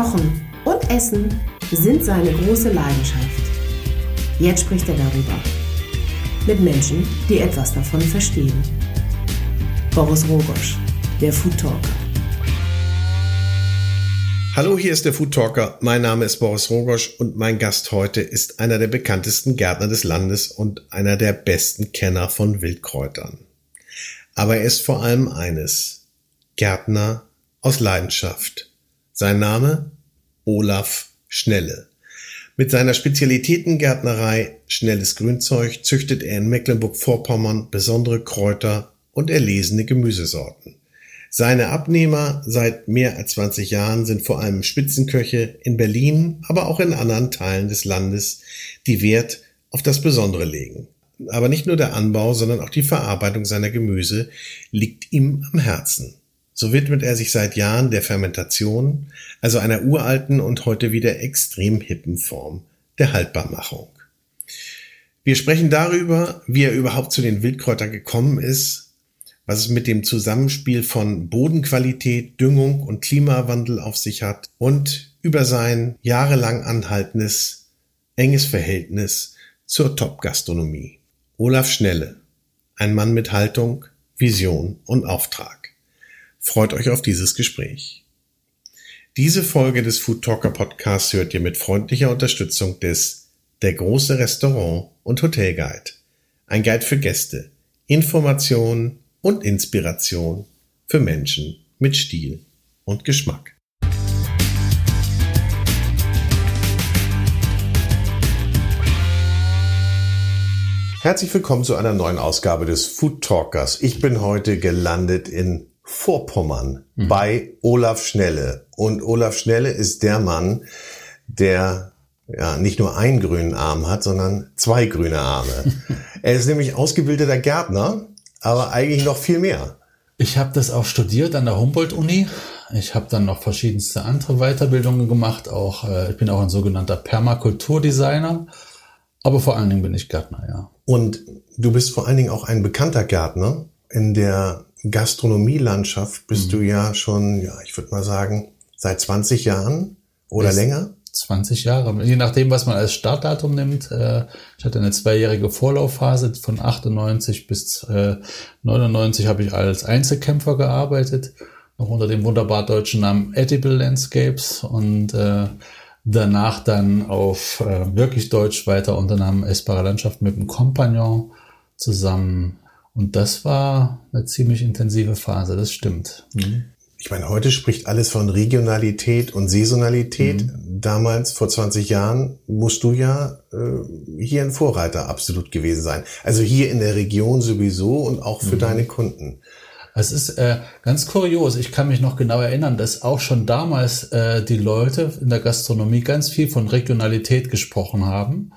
Kochen und Essen sind seine große Leidenschaft. Jetzt spricht er darüber. Mit Menschen, die etwas davon verstehen. Boris Rogosch, der Food Talker. Hallo, hier ist der Food Talker. Mein Name ist Boris Rogosch und mein Gast heute ist einer der bekanntesten Gärtner des Landes und einer der besten Kenner von Wildkräutern. Aber er ist vor allem eines. Gärtner aus Leidenschaft. Sein Name? Olaf Schnelle. Mit seiner Spezialitätengärtnerei Schnelles Grünzeug züchtet er in Mecklenburg-Vorpommern besondere Kräuter und erlesene Gemüsesorten. Seine Abnehmer seit mehr als 20 Jahren sind vor allem Spitzenköche in Berlin, aber auch in anderen Teilen des Landes, die Wert auf das Besondere legen. Aber nicht nur der Anbau, sondern auch die Verarbeitung seiner Gemüse liegt ihm am Herzen. So widmet er sich seit Jahren der Fermentation, also einer uralten und heute wieder extrem hippen Form der Haltbarmachung. Wir sprechen darüber, wie er überhaupt zu den Wildkräutern gekommen ist, was es mit dem Zusammenspiel von Bodenqualität, Düngung und Klimawandel auf sich hat und über sein jahrelang anhaltendes, enges Verhältnis zur Top-Gastronomie. Olaf Schnelle, ein Mann mit Haltung, Vision und Auftrag. Freut euch auf dieses Gespräch. Diese Folge des Food Talker Podcasts hört ihr mit freundlicher Unterstützung des Der große Restaurant und Hotel Guide. Ein Guide für Gäste, Information und Inspiration für Menschen mit Stil und Geschmack. Herzlich willkommen zu einer neuen Ausgabe des Food Talkers. Ich bin heute gelandet in Vorpommern mhm. bei Olaf Schnelle. Und Olaf Schnelle ist der Mann, der ja nicht nur einen grünen Arm hat, sondern zwei grüne Arme. er ist nämlich ausgebildeter Gärtner, aber eigentlich noch viel mehr. Ich habe das auch studiert an der Humboldt-Uni. Ich habe dann noch verschiedenste andere Weiterbildungen gemacht. Auch äh, ich bin auch ein sogenannter Permakulturdesigner. Aber vor allen Dingen bin ich Gärtner, ja. Und du bist vor allen Dingen auch ein bekannter Gärtner in der Gastronomielandschaft bist mhm. du ja schon, ja, ich würde mal sagen, seit 20 Jahren oder Bis länger? 20 Jahre, je nachdem, was man als Startdatum nimmt. Äh, ich hatte eine zweijährige Vorlaufphase von 98 bis 99 äh, habe ich als Einzelkämpfer gearbeitet, noch unter dem wunderbar deutschen Namen Edible Landscapes und äh, danach dann auf wirklich deutsch weiter unter Namen Essbare Landschaft mit einem Kompagnon zusammen und das war eine ziemlich intensive Phase, das stimmt. Mhm. Ich meine, heute spricht alles von Regionalität und Saisonalität. Mhm. Damals, vor 20 Jahren, musst du ja äh, hier ein Vorreiter absolut gewesen sein. Also hier in der Region sowieso und auch für mhm. deine Kunden. Es ist äh, ganz kurios. Ich kann mich noch genau erinnern, dass auch schon damals äh, die Leute in der Gastronomie ganz viel von Regionalität gesprochen haben.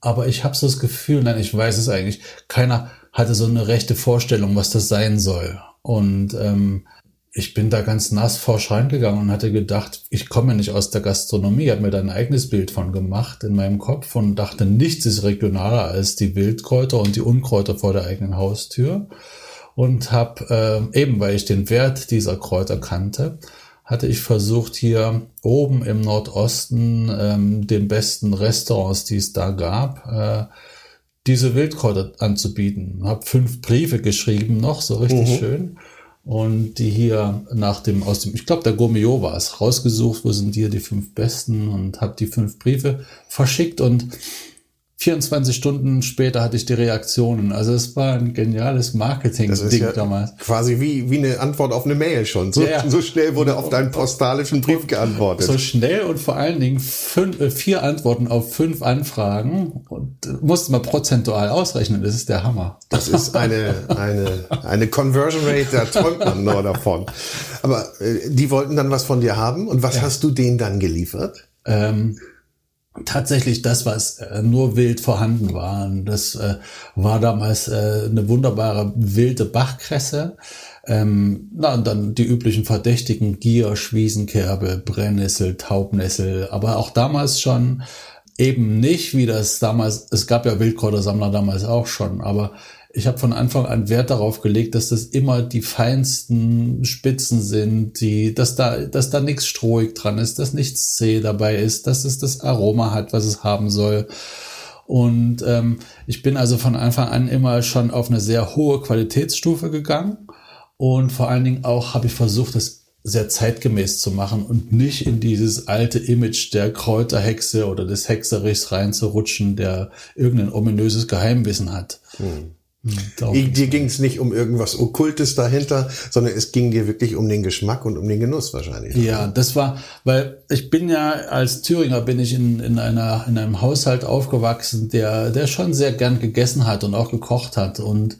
Aber ich habe so das Gefühl, nein, ich weiß es eigentlich, keiner hatte so eine rechte Vorstellung, was das sein soll. Und ähm, ich bin da ganz nass forsch reingegangen und hatte gedacht, ich komme nicht aus der Gastronomie, habe mir da ein eigenes Bild von gemacht in meinem Kopf und dachte, nichts ist regionaler als die Wildkräuter und die Unkräuter vor der eigenen Haustür. Und habe äh, eben, weil ich den Wert dieser Kräuter kannte, hatte ich versucht, hier oben im Nordosten ähm, den besten Restaurants, die es da gab, äh, diese Wildkräuter anzubieten. Hab fünf Briefe geschrieben noch, so richtig mhm. schön. Und die hier nach dem, aus dem, ich glaube, der Gourmillot war es, rausgesucht, wo sind hier die fünf besten und habe die fünf Briefe verschickt und 24 Stunden später hatte ich die Reaktionen. Also es war ein geniales Marketing-Ding ja damals. Quasi wie, wie eine Antwort auf eine Mail schon. So, ja. so schnell wurde auf deinen postalischen Brief geantwortet. So schnell und vor allen Dingen fünf, äh, vier Antworten auf fünf Anfragen und äh, musste man prozentual ausrechnen. Das ist der Hammer. Das ist eine, eine, eine Conversion Rate, da träumt man nur davon. Aber äh, die wollten dann was von dir haben und was ja. hast du denen dann geliefert? Ähm, tatsächlich das, was äh, nur wild vorhanden war. Und das äh, war damals äh, eine wunderbare wilde Bachkresse. Ähm, na, und dann die üblichen Verdächtigen, Giersch, Wiesenkerbe, Brennnessel, Taubnessel, aber auch damals schon eben nicht, wie das damals, es gab ja Wildkräutersammler damals auch schon, aber ich habe von Anfang an Wert darauf gelegt, dass das immer die feinsten Spitzen sind, die, dass da, dass da nichts strohig dran ist, dass nichts zäh dabei ist, dass es das Aroma hat, was es haben soll. Und ähm, ich bin also von Anfang an immer schon auf eine sehr hohe Qualitätsstufe gegangen. Und vor allen Dingen auch habe ich versucht, das sehr zeitgemäß zu machen und nicht in dieses alte Image der Kräuterhexe oder des Hexerichs reinzurutschen, der irgendein ominöses Geheimwissen hat. Hm. Hm, dir ging es nicht um irgendwas Okkultes dahinter, sondern es ging dir wirklich um den Geschmack und um den Genuss wahrscheinlich. Ja, das war, weil ich bin ja als Thüringer bin ich in, in einer in einem Haushalt aufgewachsen, der der schon sehr gern gegessen hat und auch gekocht hat und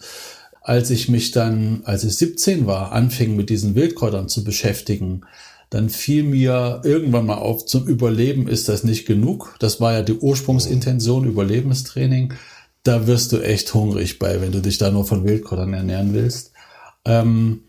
als ich mich dann, als ich 17 war, anfing mit diesen Wildkräutern zu beschäftigen, dann fiel mir irgendwann mal auf, zum Überleben ist das nicht genug. Das war ja die Ursprungsintention, Überlebenstraining. Da wirst du echt hungrig bei, wenn du dich da nur von Wildkräutern ernähren willst. Ähm,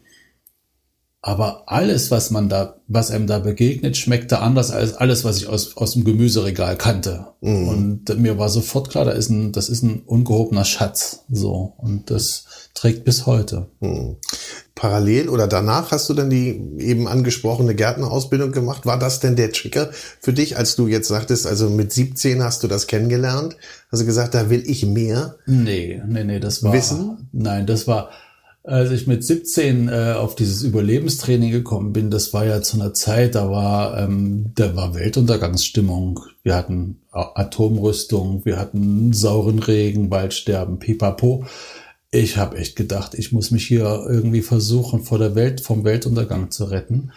aber alles, was man da, was einem da begegnet, schmeckte anders als alles, was ich aus, aus dem Gemüseregal kannte. Mhm. Und mir war sofort klar, da ist ein, das ist ein ungehobener Schatz. So. Und das trägt bis heute. Mhm. Parallel oder danach hast du dann die eben angesprochene Gärtnerausbildung gemacht. War das denn der Trigger für dich, als du jetzt sagtest, also mit 17 hast du das kennengelernt? Du gesagt, da will ich mehr? Nee, nee, nee, das war. Wissen? Nein, das war, als ich mit 17 äh, auf dieses Überlebenstraining gekommen bin, das war ja zu einer Zeit, da war, ähm, da war Weltuntergangsstimmung. Wir hatten Atomrüstung, wir hatten sauren Regen, Waldsterben, pipapo. Ich habe echt gedacht, ich muss mich hier irgendwie versuchen, vor der Welt, vom Weltuntergang zu retten.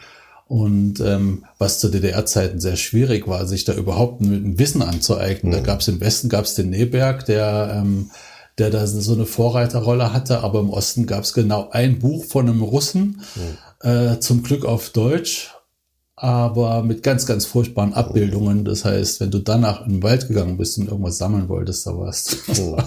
Und ähm, was zu DDR-Zeiten sehr schwierig war, sich da überhaupt ein Wissen anzueignen. Mhm. Da gab es im Westen gab's den Neberg, der ähm, der da so eine Vorreiterrolle hatte, aber im Osten gab es genau ein Buch von einem Russen, mhm. äh, zum Glück auf Deutsch, aber mit ganz, ganz furchtbaren Abbildungen. Das heißt, wenn du danach in den Wald gegangen bist und irgendwas sammeln wolltest, da warst oh.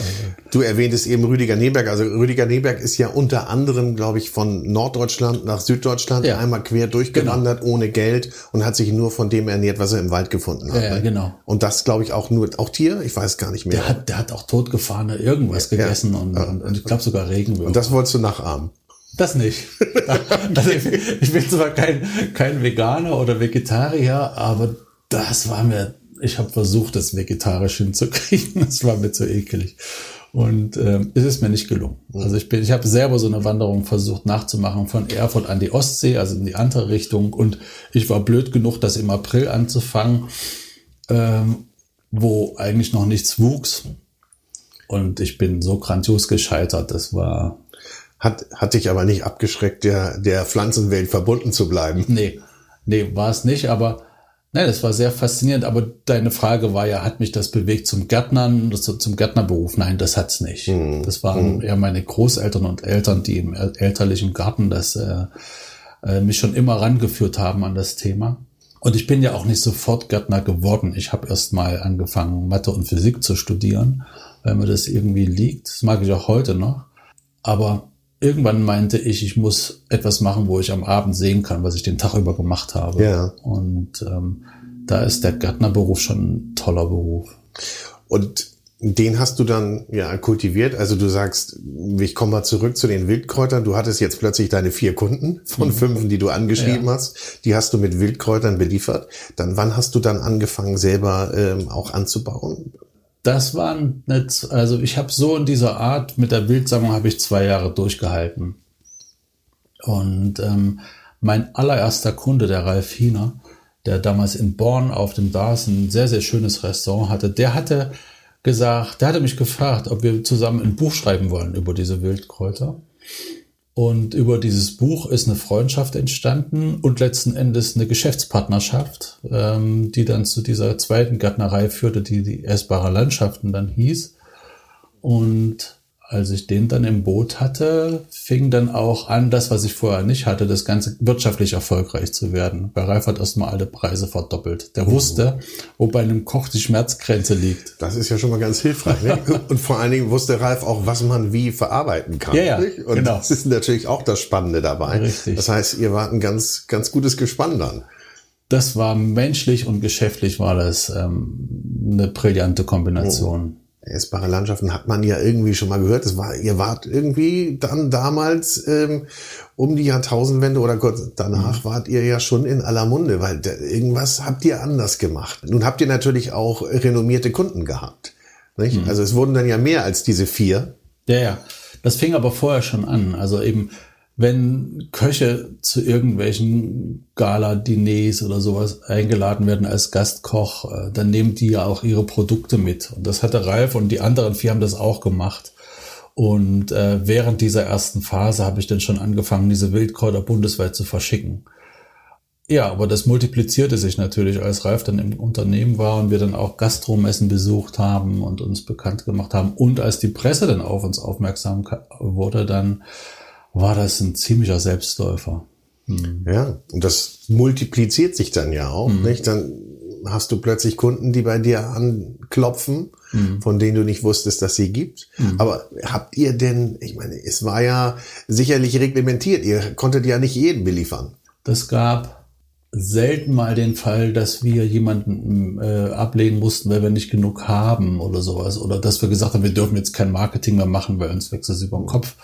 du. erwähntest eben Rüdiger Neberg. Also Rüdiger Neberg ist ja unter anderem, glaube ich, von Norddeutschland nach Süddeutschland ja. einmal quer durchgewandert genau. ohne Geld und hat sich nur von dem ernährt, was er im Wald gefunden hat. Ja, ne? genau. Und das, glaube ich, auch nur, auch Tier? Ich weiß gar nicht mehr. Der hat, der hat auch totgefahrene irgendwas gegessen ja. und, und, und, ich glaube sogar Regenwürmer. Und das wolltest du nachahmen? Das nicht. Also ich, bin zwar kein, kein Veganer oder Vegetarier, aber das war mir, ich habe versucht, das vegetarisch hinzukriegen. Das war mir zu ekelig. Und ähm, es ist mir nicht gelungen. Also ich bin, ich habe selber so eine Wanderung versucht nachzumachen von Erfurt an die Ostsee, also in die andere Richtung. Und ich war blöd genug, das im April anzufangen, ähm, wo eigentlich noch nichts wuchs. Und ich bin so grandios gescheitert. Das war hat, hat dich aber nicht abgeschreckt, der, der Pflanzenwelt verbunden zu bleiben. Nee, nee, war es nicht, aber nein, das war sehr faszinierend. Aber deine Frage war ja, hat mich das bewegt zum Gärtnern, zum Gärtnerberuf? Nein, das hat's nicht. Hm. Das waren hm. eher meine Großeltern und Eltern, die im elterlichen Garten das äh, äh, mich schon immer rangeführt haben an das Thema. Und ich bin ja auch nicht sofort Gärtner geworden. Ich habe erst mal angefangen, Mathe und Physik zu studieren, weil mir das irgendwie liegt. Das mag ich auch heute noch. Aber irgendwann meinte ich, ich muss etwas machen, wo ich am Abend sehen kann, was ich den Tag über gemacht habe. Ja. Und ähm, da ist der Gärtnerberuf schon ein toller Beruf. Und den hast du dann ja kultiviert. Also du sagst, ich komme mal zurück zu den Wildkräutern. Du hattest jetzt plötzlich deine vier Kunden von mhm. fünf, die du angeschrieben ja. hast. Die hast du mit Wildkräutern beliefert. Dann wann hast du dann angefangen, selber ähm, auch anzubauen? Das waren nicht, also ich habe so in dieser Art mit der Bildsammlung habe ich zwei Jahre durchgehalten. Und ähm, mein allererster Kunde, der Ralf Hiener, der damals in Born auf dem Dars ein sehr, sehr schönes Restaurant hatte, der hatte gesagt, der hatte mich gefragt, ob wir zusammen ein Buch schreiben wollen über diese Wildkräuter. Und über dieses Buch ist eine Freundschaft entstanden und letzten Endes eine Geschäftspartnerschaft, ähm, die dann zu dieser zweiten Gärtnerei führte, die die Essbare Landschaften dann hieß. Und als ich den dann im Boot hatte, fing dann auch an, das, was ich vorher nicht hatte, das Ganze wirtschaftlich erfolgreich zu werden. Bei Ralf hat erstmal alle Preise verdoppelt. Der wusste, wo bei einem Koch die Schmerzgrenze liegt. Das ist ja schon mal ganz hilfreich. Ne? Und vor allen Dingen wusste Ralf auch, was man wie verarbeiten kann. Ja, ja, Und genau. das ist natürlich auch das Spannende dabei. Richtig. Das heißt, ihr wart ein ganz, ganz gutes Gespann dann. Das war menschlich und geschäftlich war das ähm, eine brillante Kombination. Oh. Essbare Landschaften hat man ja irgendwie schon mal gehört. Das war, ihr wart irgendwie dann damals ähm, um die Jahrtausendwende oder kurz danach mhm. wart ihr ja schon in aller Munde, weil da, irgendwas habt ihr anders gemacht. Nun habt ihr natürlich auch renommierte Kunden gehabt. Nicht? Mhm. Also es wurden dann ja mehr als diese vier. Ja, ja. Das fing aber vorher schon an. Also eben wenn Köche zu irgendwelchen Gala-Diners oder sowas eingeladen werden als Gastkoch, äh, dann nehmen die ja auch ihre Produkte mit. Und das hatte Ralf und die anderen vier haben das auch gemacht. Und äh, während dieser ersten Phase habe ich dann schon angefangen, diese Wildkräuter bundesweit zu verschicken. Ja, aber das multiplizierte sich natürlich, als Ralf dann im Unternehmen war und wir dann auch Gastromessen besucht haben und uns bekannt gemacht haben. Und als die Presse dann auf uns aufmerksam wurde, dann war das ein ziemlicher Selbstläufer. Mhm. Ja, und das multipliziert sich dann ja auch, mhm. nicht? Dann hast du plötzlich Kunden, die bei dir anklopfen, mhm. von denen du nicht wusstest, dass sie gibt. Mhm. Aber habt ihr denn, ich meine, es war ja sicherlich reglementiert, ihr konntet ja nicht jeden beliefern. Das gab selten mal den Fall, dass wir jemanden äh, ablehnen mussten, weil wir nicht genug haben oder sowas. Oder dass wir gesagt haben, wir dürfen jetzt kein Marketing mehr machen, weil uns wächst es über den Kopf.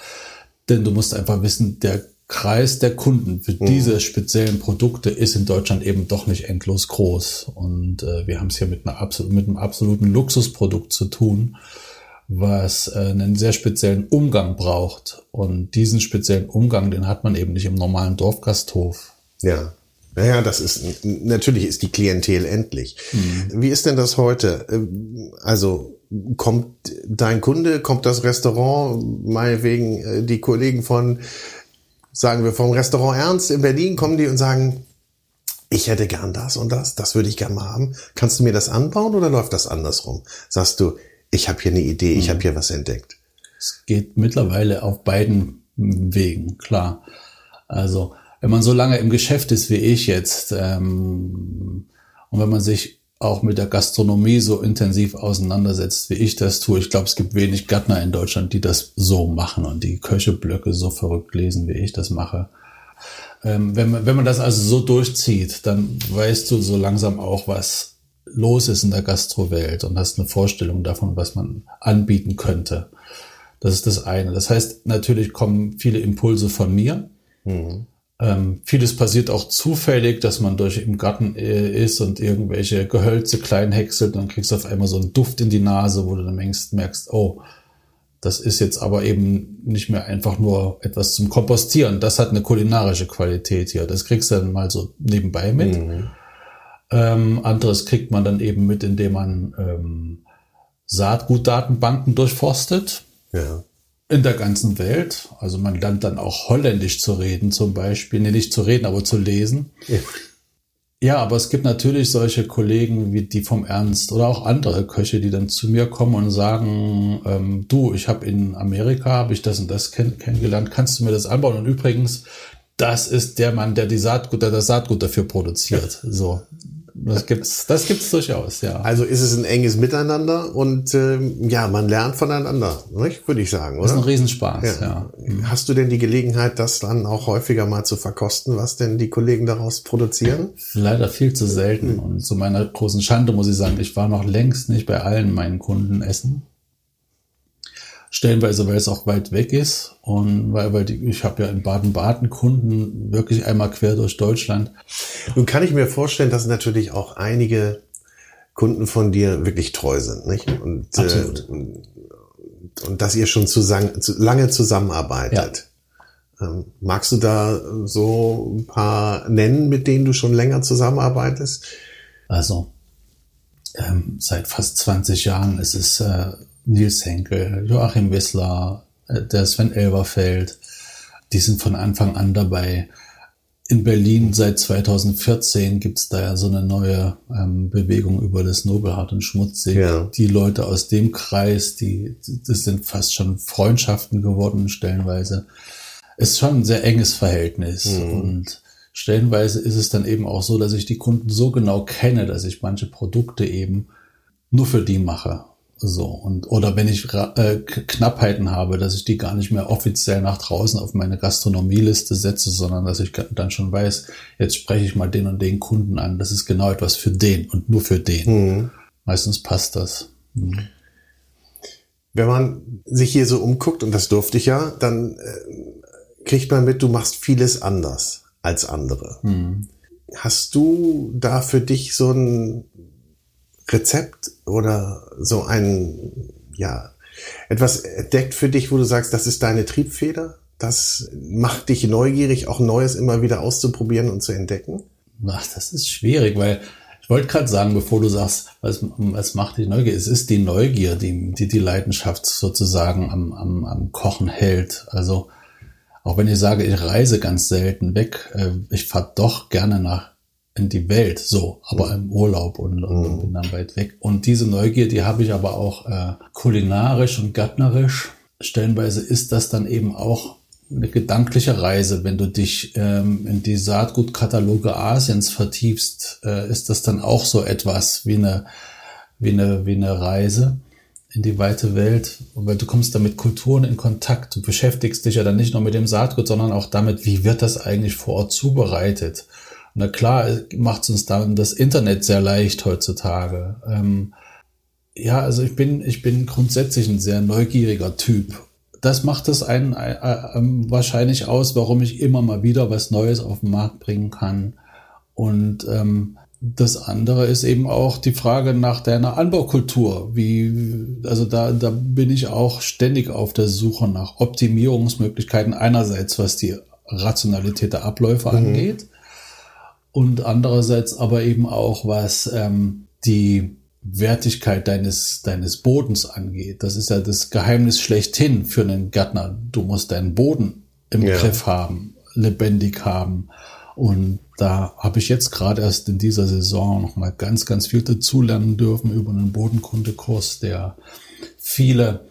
Denn du musst einfach wissen, der Kreis der Kunden für mhm. diese speziellen Produkte ist in Deutschland eben doch nicht endlos groß. Und äh, wir haben es hier mit, einer absol mit einem absoluten Luxusprodukt zu tun, was äh, einen sehr speziellen Umgang braucht. Und diesen speziellen Umgang, den hat man eben nicht im normalen Dorfgasthof. Ja. Naja, das ist, natürlich ist die Klientel endlich. Mhm. Wie ist denn das heute? Also, kommt dein Kunde, kommt das Restaurant, meinetwegen äh, die Kollegen von, sagen wir vom Restaurant Ernst in Berlin, kommen die und sagen, ich hätte gern das und das, das würde ich gern mal haben. Kannst du mir das anbauen oder läuft das andersrum? Sagst du, ich habe hier eine Idee, ich mhm. habe hier was entdeckt. Es geht mittlerweile auf beiden Wegen, klar. Also wenn man so lange im Geschäft ist wie ich jetzt ähm, und wenn man sich auch mit der Gastronomie so intensiv auseinandersetzt, wie ich das tue. Ich glaube, es gibt wenig Gärtner in Deutschland, die das so machen und die Köcheblöcke so verrückt lesen, wie ich das mache. Ähm, wenn, man, wenn man das also so durchzieht, dann weißt du so langsam auch, was los ist in der Gastrowelt und hast eine Vorstellung davon, was man anbieten könnte. Das ist das eine. Das heißt, natürlich kommen viele Impulse von mir. Mhm. Ähm, vieles passiert auch zufällig, dass man durch im Garten äh, ist und irgendwelche Gehölze klein häckselt und dann kriegst du auf einmal so einen Duft in die Nase, wo du dann merkst, oh, das ist jetzt aber eben nicht mehr einfach nur etwas zum Kompostieren. Das hat eine kulinarische Qualität hier. Das kriegst du dann mal so nebenbei mit. Mhm. Ähm, anderes kriegt man dann eben mit, indem man ähm, Saatgutdatenbanken durchforstet. Ja in der ganzen Welt. Also man lernt dann auch Holländisch zu reden zum Beispiel. Nee, nicht zu reden, aber zu lesen. Ja. ja, aber es gibt natürlich solche Kollegen wie die vom Ernst oder auch andere Köche, die dann zu mir kommen und sagen, ähm, du, ich habe in Amerika, habe ich das und das kenn kennengelernt, kannst du mir das anbauen? Und übrigens, das ist der Mann, der die Saatgut, der das Saatgut dafür produziert. So, das gibt's, das gibt's durchaus, ja. Also ist es ein enges Miteinander und ähm, ja, man lernt voneinander, nicht? würde ich sagen, oder? Das ist ein Riesenspaß, ja. ja. Hast du denn die Gelegenheit, das dann auch häufiger mal zu verkosten, was denn die Kollegen daraus produzieren? Leider viel zu selten. Und zu meiner großen Schande muss ich sagen, ich war noch längst nicht bei allen meinen Kunden essen stellenweise, weil es auch weit weg ist und weil, weil die, ich habe ja in Baden-Baden Kunden wirklich einmal quer durch Deutschland. Nun kann ich mir vorstellen, dass natürlich auch einige Kunden von dir wirklich treu sind, nicht? Und, äh, Absolut. Äh, und, und dass ihr schon zusammen, zu, lange zusammenarbeitet. Ja. Ähm, magst du da so ein paar nennen, mit denen du schon länger zusammenarbeitest? Also, ähm, seit fast 20 Jahren ist es äh, Nils Henkel, Joachim Wissler, äh, der Sven Elberfeld, die sind von Anfang an dabei. In Berlin seit 2014 gibt's da ja so eine neue ähm, Bewegung über das Nobelhart und Schmutzig. Ja. Die Leute aus dem Kreis, die, das sind fast schon Freundschaften geworden, stellenweise. Ist schon ein sehr enges Verhältnis. Mhm. Und stellenweise ist es dann eben auch so, dass ich die Kunden so genau kenne, dass ich manche Produkte eben nur für die mache so, und, oder wenn ich äh, Knappheiten habe, dass ich die gar nicht mehr offiziell nach draußen auf meine Gastronomieliste setze, sondern dass ich dann schon weiß, jetzt spreche ich mal den und den Kunden an. Das ist genau etwas für den und nur für den. Mhm. Meistens passt das. Mhm. Wenn man sich hier so umguckt, und das durfte ich ja, dann äh, kriegt man mit, du machst vieles anders als andere. Mhm. Hast du da für dich so ein Rezept oder so ein, ja, etwas entdeckt für dich, wo du sagst, das ist deine Triebfeder? Das macht dich neugierig, auch Neues immer wieder auszuprobieren und zu entdecken? Ach, das ist schwierig, weil ich wollte gerade sagen, bevor du sagst, was, was macht dich neugierig? Es ist die Neugier, die die, die Leidenschaft sozusagen am, am, am Kochen hält. Also auch wenn ich sage, ich reise ganz selten weg, äh, ich fahre doch gerne nach in die Welt, so, aber im Urlaub und, und, und bin dann weit weg. Und diese Neugier, die habe ich aber auch äh, kulinarisch und gärtnerisch. Stellenweise ist das dann eben auch eine gedankliche Reise. Wenn du dich ähm, in die Saatgutkataloge Asiens vertiefst, äh, ist das dann auch so etwas wie eine, wie eine, wie eine Reise in die weite Welt, weil du kommst da mit Kulturen in Kontakt. Du beschäftigst dich ja dann nicht nur mit dem Saatgut, sondern auch damit, wie wird das eigentlich vor Ort zubereitet. Na klar, macht es uns dann das Internet sehr leicht heutzutage. Ähm, ja, also ich bin, ich bin grundsätzlich ein sehr neugieriger Typ das macht es einen äh, äh, wahrscheinlich aus, warum ich immer mal wieder was Neues auf den Markt bringen kann. Und ähm, das andere ist eben auch die Frage nach deiner Anbaukultur. Wie, also da, da bin ich auch ständig auf der Suche nach Optimierungsmöglichkeiten. Einerseits, was die Rationalität der Abläufe mhm. angeht und andererseits aber eben auch, was ähm, die Wertigkeit deines, deines Bodens angeht. Das ist ja das Geheimnis schlechthin für einen Gärtner. Du musst deinen Boden im ja. Griff haben, lebendig haben. Und da habe ich jetzt gerade erst in dieser Saison noch mal ganz, ganz viel dazulernen dürfen über einen Bodenkundekurs, der viele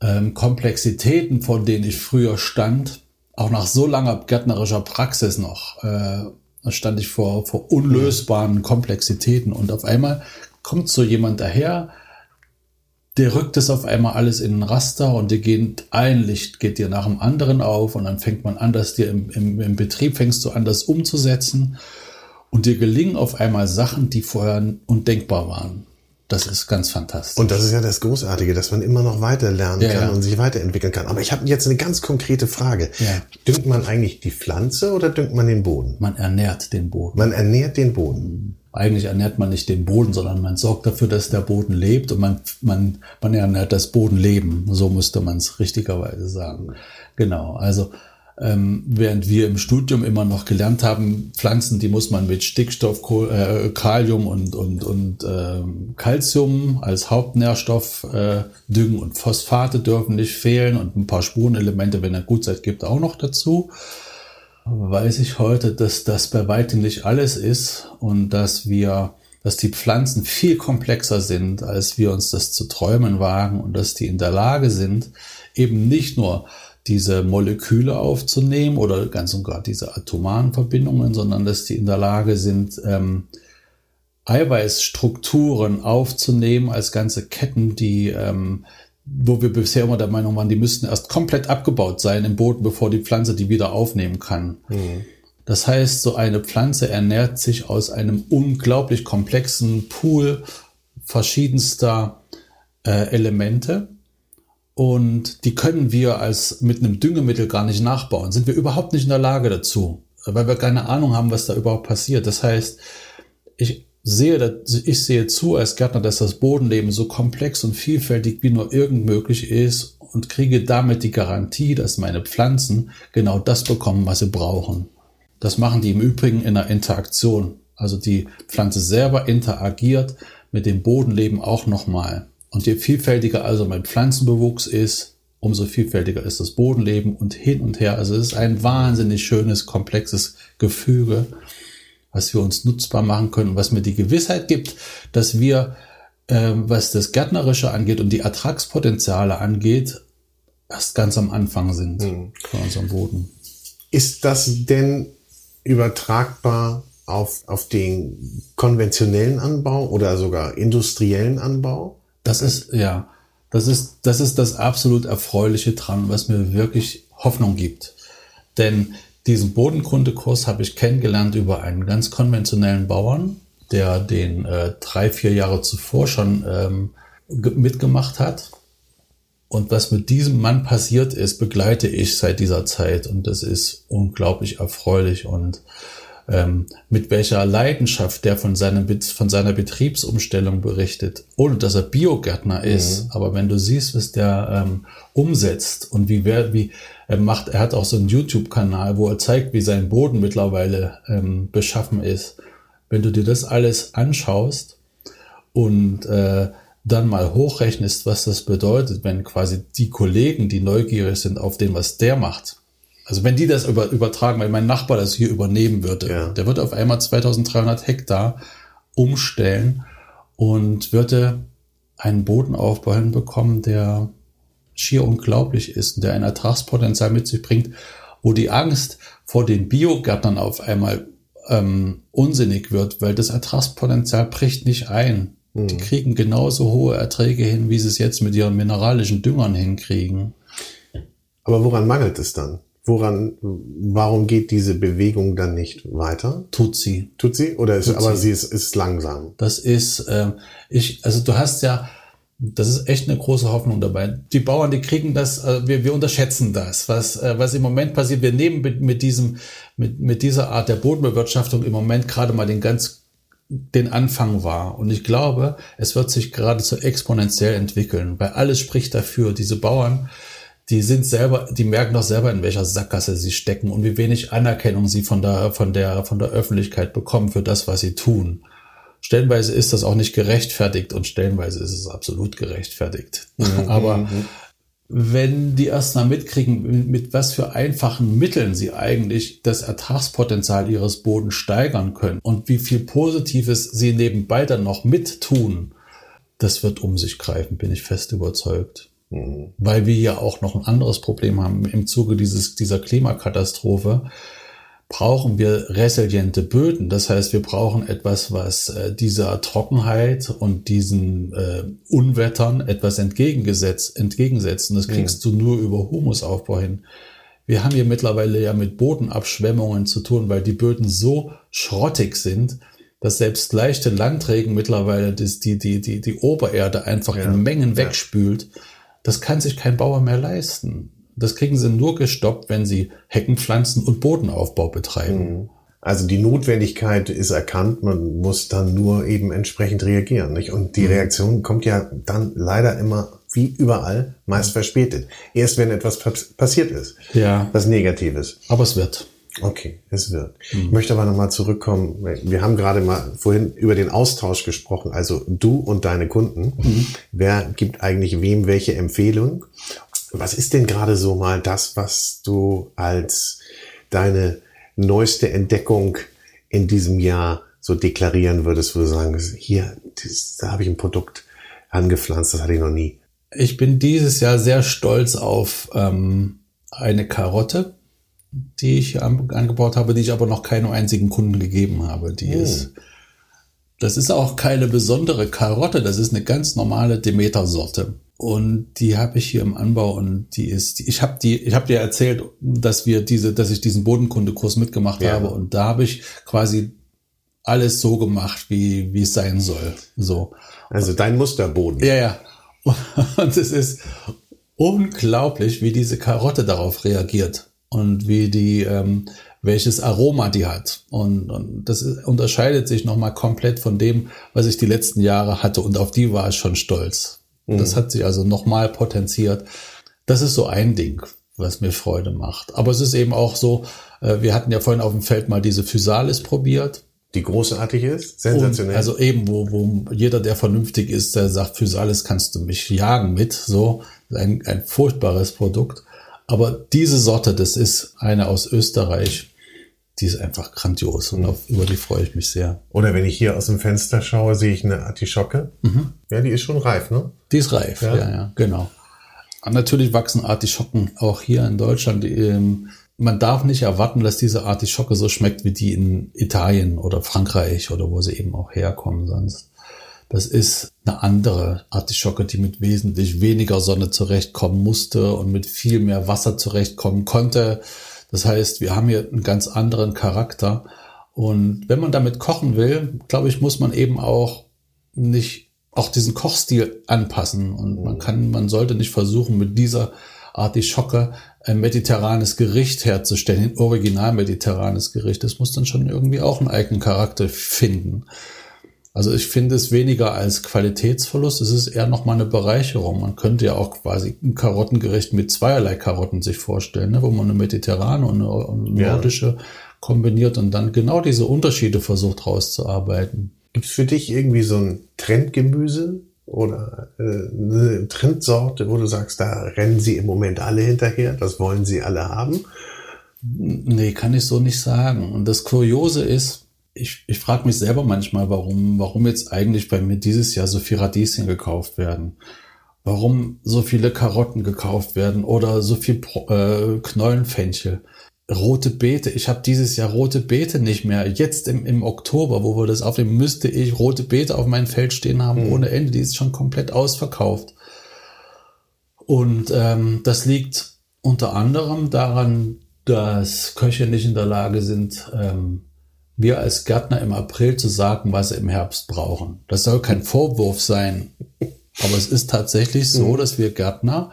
ähm, Komplexitäten, vor denen ich früher stand, auch nach so langer gärtnerischer Praxis noch, äh, stand ich vor, vor unlösbaren Komplexitäten. Und auf einmal kommt so jemand daher, der rückt es auf einmal alles in ein Raster und dir geht ein Licht geht dir nach dem anderen auf und dann fängt man an, dass dir im, im, im Betrieb fängst du an, das umzusetzen und dir gelingen auf einmal Sachen, die vorher undenkbar waren. Das ist ganz fantastisch. Und das ist ja das Großartige, dass man immer noch weiter lernen ja, kann ja. und sich weiterentwickeln kann. Aber ich habe jetzt eine ganz konkrete Frage. Ja. Düngt man eigentlich die Pflanze oder düngt man den Boden? Man ernährt den Boden. Man ernährt den Boden. Eigentlich ernährt man nicht den Boden, sondern man sorgt dafür, dass der Boden lebt und man, man, man ernährt das Bodenleben. So müsste man es richtigerweise sagen. Genau. Also ähm, während wir im Studium immer noch gelernt haben, Pflanzen, die muss man mit Stickstoff, äh, Kalium und, und, und äh, Calcium als Hauptnährstoff äh, düngen und Phosphate dürfen nicht fehlen und ein paar Spurenelemente, wenn er gut seid, gibt auch noch dazu. Weiß ich heute, dass das bei weitem nicht alles ist und dass wir dass die Pflanzen viel komplexer sind, als wir uns das zu träumen wagen und dass die in der Lage sind, eben nicht nur diese Moleküle aufzunehmen oder ganz und gar diese atomaren Verbindungen, sondern dass die in der Lage sind, ähm, Eiweißstrukturen aufzunehmen als ganze Ketten, die, ähm, wo wir bisher immer der Meinung waren, die müssten erst komplett abgebaut sein im Boden, bevor die Pflanze die wieder aufnehmen kann. Mhm. Das heißt, so eine Pflanze ernährt sich aus einem unglaublich komplexen Pool verschiedenster äh, Elemente und die können wir als mit einem Düngemittel gar nicht nachbauen. Sind wir überhaupt nicht in der Lage dazu, weil wir keine Ahnung haben, was da überhaupt passiert. Das heißt, ich sehe, ich sehe zu als Gärtner, dass das Bodenleben so komplex und vielfältig wie nur irgend möglich ist und kriege damit die Garantie, dass meine Pflanzen genau das bekommen, was sie brauchen. Das machen die im Übrigen in einer Interaktion. Also die Pflanze selber interagiert mit dem Bodenleben auch nochmal. Und je vielfältiger also mein Pflanzenbewuchs ist, umso vielfältiger ist das Bodenleben und hin und her. Also es ist ein wahnsinnig schönes, komplexes Gefüge, was wir uns nutzbar machen können, was mir die Gewissheit gibt, dass wir, äh, was das Gärtnerische angeht und die Ertragspotenziale angeht, erst ganz am Anfang sind mhm. von unserem Boden. Ist das denn übertragbar auf, auf den konventionellen Anbau oder sogar industriellen Anbau? Das ist, ja, das ist, das ist das absolut Erfreuliche dran, was mir wirklich Hoffnung gibt. Denn diesen Bodenkundekurs habe ich kennengelernt über einen ganz konventionellen Bauern, der den äh, drei, vier Jahre zuvor schon ähm, mitgemacht hat. Und was mit diesem Mann passiert ist, begleite ich seit dieser Zeit und das ist unglaublich erfreulich und ähm, mit welcher Leidenschaft der von, seinem, von seiner Betriebsumstellung berichtet, ohne dass er Biogärtner ist. Mhm. Aber wenn du siehst, was der ähm, umsetzt und wie, wer, wie er macht, er hat auch so einen YouTube-Kanal, wo er zeigt, wie sein Boden mittlerweile ähm, beschaffen ist. Wenn du dir das alles anschaust und äh, dann mal hochrechnest, was das bedeutet, wenn quasi die Kollegen, die neugierig sind auf dem, was der macht, also wenn die das über, übertragen, weil mein Nachbar das hier übernehmen würde, ja. der wird auf einmal 2300 Hektar umstellen und würde einen Bodenaufbau hinbekommen, der schier unglaublich ist und der ein Ertragspotenzial mit sich bringt, wo die Angst vor den Biogärtnern auf einmal ähm, unsinnig wird, weil das Ertragspotenzial bricht nicht ein. Die mhm. kriegen genauso hohe Erträge hin, wie sie es jetzt mit ihren mineralischen Düngern hinkriegen. Aber woran mangelt es dann? Woran, warum geht diese Bewegung dann nicht weiter? Tut sie. Tut sie? Oder ist, Tut aber sie, sie ist, ist langsam? Das ist, äh, ich, also du hast ja, das ist echt eine große Hoffnung dabei. Die Bauern, die kriegen das, äh, wir, wir unterschätzen das, was, äh, was im Moment passiert. Wir nehmen mit, mit diesem, mit, mit dieser Art der Bodenbewirtschaftung im Moment gerade mal den ganz den Anfang war. Und ich glaube, es wird sich geradezu exponentiell entwickeln, weil alles spricht dafür. Diese Bauern, die sind selber, die merken doch selber, in welcher Sackgasse sie stecken und wie wenig Anerkennung sie von der, von der, von der Öffentlichkeit bekommen für das, was sie tun. Stellenweise ist das auch nicht gerechtfertigt und stellenweise ist es absolut gerechtfertigt. Mhm. Aber mhm wenn die erst mal mitkriegen, mit was für einfachen Mitteln sie eigentlich das Ertragspotenzial ihres Bodens steigern können und wie viel Positives sie nebenbei dann noch mittun, das wird um sich greifen, bin ich fest überzeugt. Mhm. Weil wir ja auch noch ein anderes Problem haben im Zuge dieses, dieser Klimakatastrophe brauchen wir resiliente Böden. Das heißt, wir brauchen etwas, was äh, dieser Trockenheit und diesen äh, Unwettern etwas entgegengesetzt, entgegensetzt. Und das kriegst ja. du nur über Humusaufbau hin. Wir haben hier mittlerweile ja mit Bodenabschwemmungen zu tun, weil die Böden so schrottig sind, dass selbst leichte Landregen mittlerweile das, die, die, die, die Obererde einfach ja. in Mengen wegspült. Das kann sich kein Bauer mehr leisten. Das kriegen sie nur gestoppt, wenn sie Hecken pflanzen und Bodenaufbau betreiben. Mhm. Also die Notwendigkeit ist erkannt, man muss dann nur eben entsprechend reagieren. Nicht? Und die mhm. Reaktion kommt ja dann leider immer wie überall meist verspätet. Erst wenn etwas passiert ist, ja. was Negatives. Aber es wird. Okay, es wird. Mhm. Ich möchte aber nochmal zurückkommen. Wir haben gerade mal vorhin über den Austausch gesprochen, also du und deine Kunden. Mhm. Wer gibt eigentlich wem welche Empfehlung? Was ist denn gerade so mal das, was du als deine neueste Entdeckung in diesem Jahr so deklarieren würdest, wo du sagen, hier, das, da habe ich ein Produkt angepflanzt, das hatte ich noch nie. Ich bin dieses Jahr sehr stolz auf ähm, eine Karotte, die ich angebaut habe, die ich aber noch keinem einzigen Kunden gegeben habe. Die hm. ist, das ist auch keine besondere Karotte, das ist eine ganz normale Demeter-Sorte. Und die habe ich hier im Anbau und die ist, ich habe die, ich habe dir erzählt, dass wir diese, dass ich diesen Bodenkundekurs mitgemacht ja. habe und da habe ich quasi alles so gemacht, wie wie es sein soll. So. Also dein Musterboden. Ja, ja. Und es ist unglaublich, wie diese Karotte darauf reagiert und wie die, ähm, welches Aroma die hat. Und, und das ist, unterscheidet sich nochmal komplett von dem, was ich die letzten Jahre hatte. Und auf die war ich schon stolz. Mhm. Das hat sich also nochmal potenziert. Das ist so ein Ding, was mir Freude macht. Aber es ist eben auch so, äh, wir hatten ja vorhin auf dem Feld mal diese Physalis probiert. Die großartig ist, sensationell. Und also eben, wo, wo jeder, der vernünftig ist, der sagt, Physalis kannst du mich jagen mit, so, ein, ein furchtbares Produkt. Aber diese Sorte, das ist eine aus Österreich, die ist einfach grandios und auf, über die freue ich mich sehr. Oder wenn ich hier aus dem Fenster schaue, sehe ich eine Artischocke. Mhm. Ja, die ist schon reif, ne? Die ist reif, ja, ja, ja genau. Und natürlich wachsen Artischocken auch hier in Deutschland. Ähm, man darf nicht erwarten, dass diese Artischocke so schmeckt wie die in Italien oder Frankreich oder wo sie eben auch herkommen sonst. Das ist eine andere Artischocke, die mit wesentlich weniger Sonne zurechtkommen musste und mit viel mehr Wasser zurechtkommen konnte. Das heißt, wir haben hier einen ganz anderen Charakter. Und wenn man damit kochen will, glaube ich, muss man eben auch nicht auch diesen Kochstil anpassen. Und man kann, man sollte nicht versuchen, mit dieser Artischocke ein mediterranes Gericht herzustellen, ein original mediterranes Gericht. Das muss dann schon irgendwie auch einen eigenen Charakter finden. Also ich finde es weniger als Qualitätsverlust, es ist eher nochmal eine Bereicherung. Man könnte ja auch quasi ein Karottengericht mit zweierlei Karotten sich vorstellen, ne? wo man eine mediterrane und eine, nordische ja. kombiniert und dann genau diese Unterschiede versucht rauszuarbeiten. Gibt es für dich irgendwie so ein Trendgemüse oder äh, eine Trendsorte, wo du sagst, da rennen sie im Moment alle hinterher, das wollen sie alle haben? Nee, kann ich so nicht sagen. Und das Kuriose ist, ich, ich frage mich selber manchmal, warum, warum jetzt eigentlich bei mir dieses Jahr so viel Radieschen gekauft werden. Warum so viele Karotten gekauft werden oder so viel äh, Knollenfenchel rote Beete. Ich habe dieses Jahr rote Beete nicht mehr. Jetzt im, im Oktober, wo wir das aufnehmen, müsste ich rote Beete auf meinem Feld stehen haben mhm. ohne Ende. Die ist schon komplett ausverkauft. Und ähm, das liegt unter anderem daran, dass Köche nicht in der Lage sind, ähm, wir als Gärtner im April zu sagen, was sie im Herbst brauchen. Das soll kein Vorwurf sein. Aber es ist tatsächlich so, mhm. dass wir Gärtner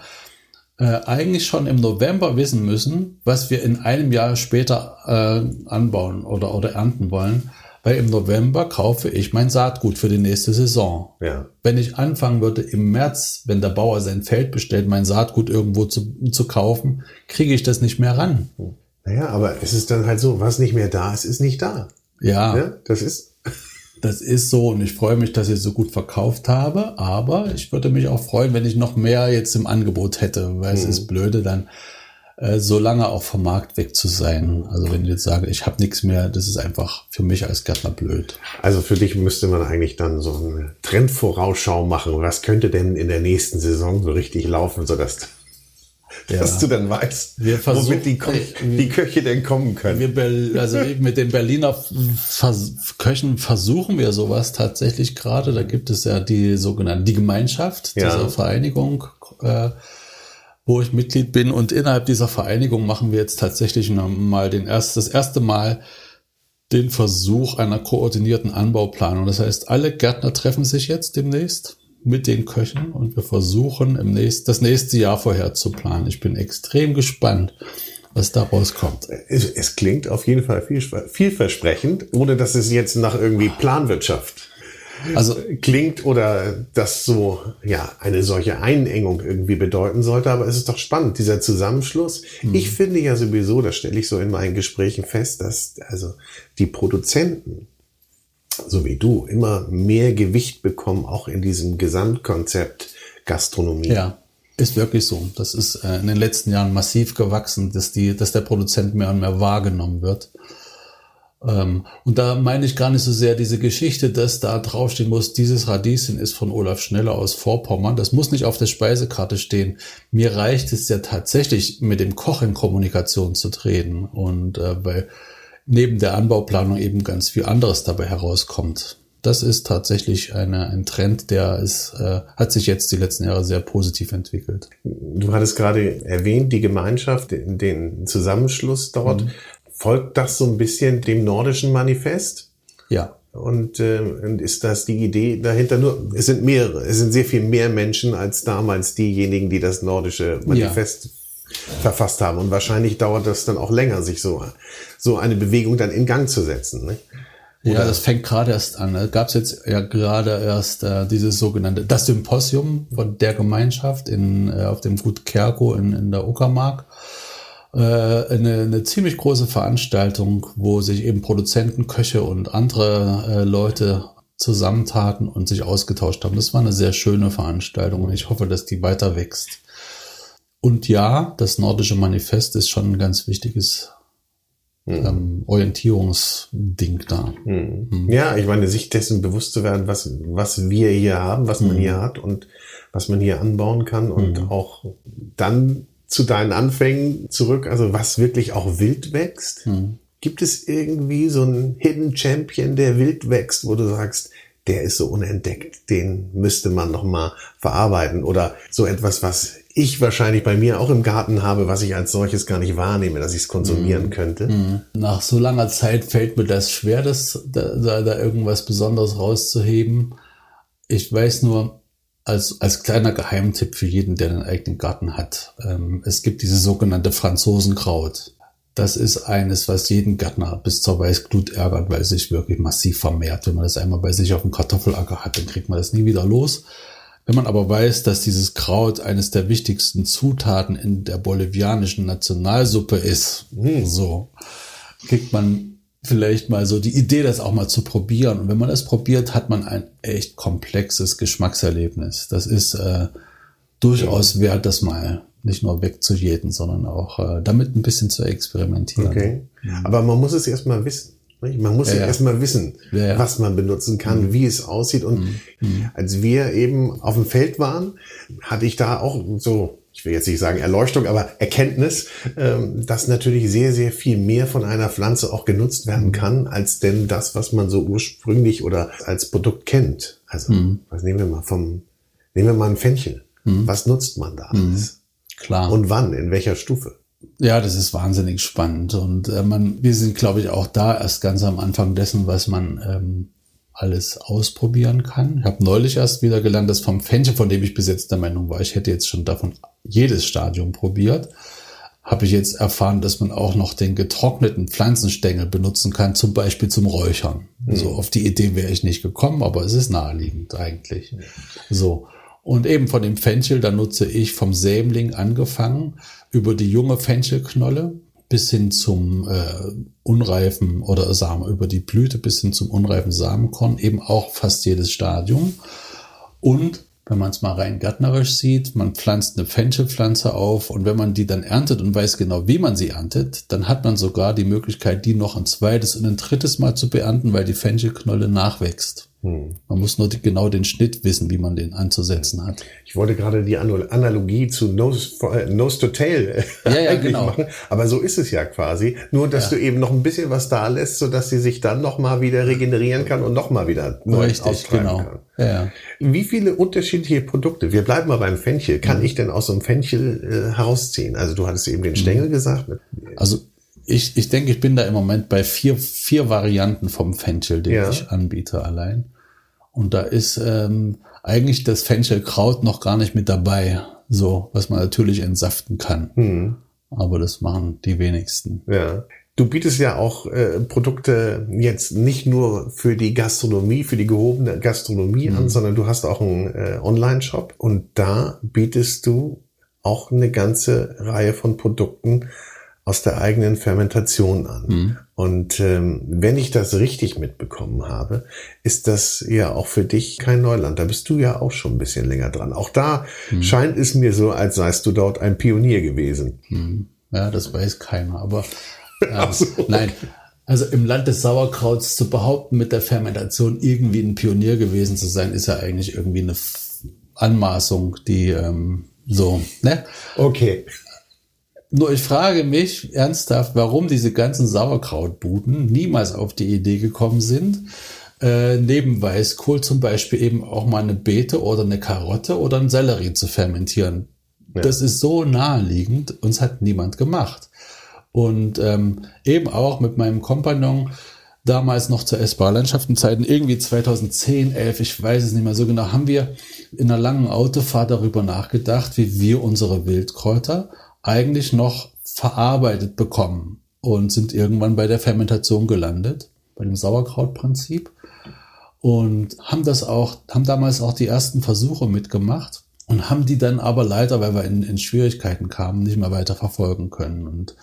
äh, eigentlich schon im November wissen müssen, was wir in einem Jahr später äh, anbauen oder, oder ernten wollen. Weil im November kaufe ich mein Saatgut für die nächste Saison. Ja. Wenn ich anfangen würde im März, wenn der Bauer sein Feld bestellt, mein Saatgut irgendwo zu, zu kaufen, kriege ich das nicht mehr ran. Naja, aber es ist dann halt so, was nicht mehr da ist, ist nicht da. Ja. ja das ist das ist so und ich freue mich, dass ich so gut verkauft habe, aber ich würde mich auch freuen, wenn ich noch mehr jetzt im Angebot hätte, weil mhm. es ist blöde, dann äh, so lange auch vom Markt weg zu sein. Also wenn ich jetzt sage, ich habe nichts mehr, das ist einfach für mich als Gärtner blöd. Also für dich müsste man eigentlich dann so eine Trendvorausschau machen. Was könnte denn in der nächsten Saison so richtig laufen, sodass ja. dass du dann weißt, womit die, Ko die Köche denn kommen können. Wir, also mit den Berliner Vers Köchen versuchen wir sowas tatsächlich gerade. Da gibt es ja die sogenannte die Gemeinschaft ja. dieser Vereinigung, äh, wo ich Mitglied bin. Und innerhalb dieser Vereinigung machen wir jetzt tatsächlich mal den erst, das erste Mal den Versuch einer koordinierten Anbauplanung. Das heißt, alle Gärtner treffen sich jetzt demnächst mit den Köchen und wir versuchen im nächsten, das nächste Jahr vorher zu planen. Ich bin extrem gespannt, was daraus kommt. Es, es klingt auf jeden Fall viel, vielversprechend, ohne dass es jetzt nach irgendwie Planwirtschaft also klingt oder das so ja eine solche Einengung irgendwie bedeuten sollte, aber es ist doch spannend dieser Zusammenschluss. Mhm. Ich finde ja sowieso, das stelle ich so in meinen Gesprächen fest, dass also die Produzenten so wie du, immer mehr Gewicht bekommen, auch in diesem Gesamtkonzept Gastronomie. Ja, ist wirklich so. Das ist äh, in den letzten Jahren massiv gewachsen, dass, die, dass der Produzent mehr und mehr wahrgenommen wird. Ähm, und da meine ich gar nicht so sehr diese Geschichte, dass da draufstehen muss, dieses Radieschen ist von Olaf Schneller aus Vorpommern. Das muss nicht auf der Speisekarte stehen. Mir reicht es ja tatsächlich, mit dem Koch in Kommunikation zu treten. Und äh, bei neben der Anbauplanung eben ganz viel anderes dabei herauskommt. Das ist tatsächlich eine, ein Trend, der ist, äh, hat sich jetzt die letzten Jahre sehr positiv entwickelt. Du hattest gerade erwähnt, die Gemeinschaft, den Zusammenschluss dort. Mhm. Folgt das so ein bisschen dem nordischen Manifest? Ja. Und, äh, ist das die Idee dahinter? Nur es sind mehrere, es sind sehr viel mehr Menschen als damals diejenigen, die das nordische Manifest ja verfasst haben. Und wahrscheinlich dauert das dann auch länger, sich so, so eine Bewegung dann in Gang zu setzen. Ne? Ja, das fängt gerade erst an. Da gab es jetzt ja gerade erst äh, dieses sogenannte, das Symposium von der Gemeinschaft in, äh, auf dem Gut Kerko in, in der Uckermark. Äh, eine, eine ziemlich große Veranstaltung, wo sich eben Produzenten, Köche und andere äh, Leute zusammentaten und sich ausgetauscht haben. Das war eine sehr schöne Veranstaltung und ich hoffe, dass die weiter wächst. Und ja, das nordische Manifest ist schon ein ganz wichtiges mhm. ähm, Orientierungsding da. Mhm. Mhm. Ja, ich meine, sich dessen bewusst zu werden, was, was wir hier haben, was man hm. hier hat und was man hier anbauen kann und hm. auch dann zu deinen Anfängen zurück, also was wirklich auch wild wächst. Hm. Gibt es irgendwie so einen Hidden Champion, der wild wächst, wo du sagst, der ist so unentdeckt, den müsste man noch mal verarbeiten oder so etwas, was ich wahrscheinlich bei mir auch im Garten habe, was ich als solches gar nicht wahrnehme, dass ich es konsumieren mm. könnte. Mm. Nach so langer Zeit fällt mir das schwer, das, da, da, da irgendwas Besonderes rauszuheben. Ich weiß nur, als, als kleiner Geheimtipp für jeden, der einen eigenen Garten hat, ähm, es gibt diese sogenannte Franzosenkraut. Das ist eines, was jeden Gärtner bis zur Weißglut ärgert, weil es sich wirklich massiv vermehrt. Wenn man das einmal bei sich auf dem Kartoffelacker hat, dann kriegt man das nie wieder los. Wenn man aber weiß, dass dieses Kraut eines der wichtigsten Zutaten in der bolivianischen Nationalsuppe ist, hm. so kriegt man vielleicht mal so die Idee, das auch mal zu probieren. Und wenn man das probiert, hat man ein echt komplexes Geschmackserlebnis. Das ist äh, durchaus wert, das mal nicht nur wegzujäten, sondern auch äh, damit ein bisschen zu experimentieren. Okay. Aber man muss es erstmal wissen. Man muss ja, ja. erstmal wissen, ja, ja. was man benutzen kann, mhm. wie es aussieht. Und mhm. mhm. als wir eben auf dem Feld waren, hatte ich da auch so, ich will jetzt nicht sagen Erleuchtung, aber Erkenntnis, ähm, dass natürlich sehr, sehr viel mehr von einer Pflanze auch genutzt werden mhm. kann, als denn das, was man so ursprünglich oder als Produkt kennt. Also, mhm. was nehmen wir mal vom, nehmen wir mal ein Fenchel. Mhm. Was nutzt man da alles? Klar. Und wann? In welcher Stufe? Ja, das ist wahnsinnig spannend. Und äh, man, wir sind, glaube ich, auch da erst ganz am Anfang dessen, was man ähm, alles ausprobieren kann. Ich habe neulich erst wieder gelernt, dass vom Fenchel, von dem ich bis jetzt der Meinung war, ich hätte jetzt schon davon jedes Stadium probiert, habe ich jetzt erfahren, dass man auch noch den getrockneten Pflanzenstängel benutzen kann, zum Beispiel zum Räuchern. Mhm. So auf die Idee wäre ich nicht gekommen, aber es ist naheliegend eigentlich. Mhm. So. Und eben von dem Fenchel, da nutze ich vom Sämling angefangen über die junge Fenchelknolle bis hin zum äh, unreifen oder Samen, über die Blüte bis hin zum unreifen Samenkorn, eben auch fast jedes Stadium. Und wenn man es mal rein gärtnerisch sieht, man pflanzt eine Fenchelpflanze auf und wenn man die dann erntet und weiß genau, wie man sie erntet, dann hat man sogar die Möglichkeit, die noch ein zweites und ein drittes Mal zu beernten, weil die Fenchelknolle nachwächst. Hm. Man muss nur die, genau den Schnitt wissen, wie man den anzusetzen hat. Ich wollte gerade die Analogie zu Nose, äh, Nose to Tail äh, ja, ja, genau. machen, aber so ist es ja quasi. Nur, dass ja. du eben noch ein bisschen was da lässt, sodass sie sich dann nochmal wieder regenerieren kann und nochmal wieder neu Richtig, genau. kann. Ja. Wie viele unterschiedliche Produkte, wir bleiben mal beim Fenchel, kann mhm. ich denn aus so einem Fenchel äh, herausziehen? Also du hattest eben den Stängel mhm. gesagt. Also ich, ich denke, ich bin da im Moment bei vier, vier Varianten vom Fenchel, den ja. ich anbiete allein. Und da ist ähm, eigentlich das Fenchelkraut noch gar nicht mit dabei, so was man natürlich entsaften kann. Hm. Aber das machen die wenigsten. Ja. Du bietest ja auch äh, Produkte jetzt nicht nur für die Gastronomie, für die gehobene Gastronomie mhm. an, sondern du hast auch einen äh, Online-Shop und da bietest du auch eine ganze Reihe von Produkten aus der eigenen Fermentation an. Mhm. Und ähm, wenn ich das richtig mitbekommen habe, ist das ja auch für dich kein Neuland. Da bist du ja auch schon ein bisschen länger dran. Auch da mhm. scheint es mir so, als seist du dort ein Pionier gewesen. Mhm. Ja, das weiß keiner. Aber äh, so. nein, also im Land des Sauerkrauts zu behaupten, mit der Fermentation irgendwie ein Pionier gewesen zu sein, ist ja eigentlich irgendwie eine Anmaßung, die ähm, so, ne? Okay. Nur ich frage mich ernsthaft, warum diese ganzen Sauerkrautbuden niemals auf die Idee gekommen sind, äh, neben Weißkohl zum Beispiel eben auch mal eine Beete oder eine Karotte oder einen Sellerie zu fermentieren. Ja. Das ist so naheliegend, uns hat niemand gemacht. Und ähm, eben auch mit meinem Kompagnon, damals noch zur S-Bar-Landschaftenzeiten, irgendwie 2010, 11, ich weiß es nicht mehr so genau, haben wir in einer langen Autofahrt darüber nachgedacht, wie wir unsere Wildkräuter eigentlich noch verarbeitet bekommen und sind irgendwann bei der Fermentation gelandet, bei dem Sauerkrautprinzip und haben das auch, haben damals auch die ersten Versuche mitgemacht und haben die dann aber leider, weil wir in, in Schwierigkeiten kamen, nicht mehr weiter verfolgen können. Und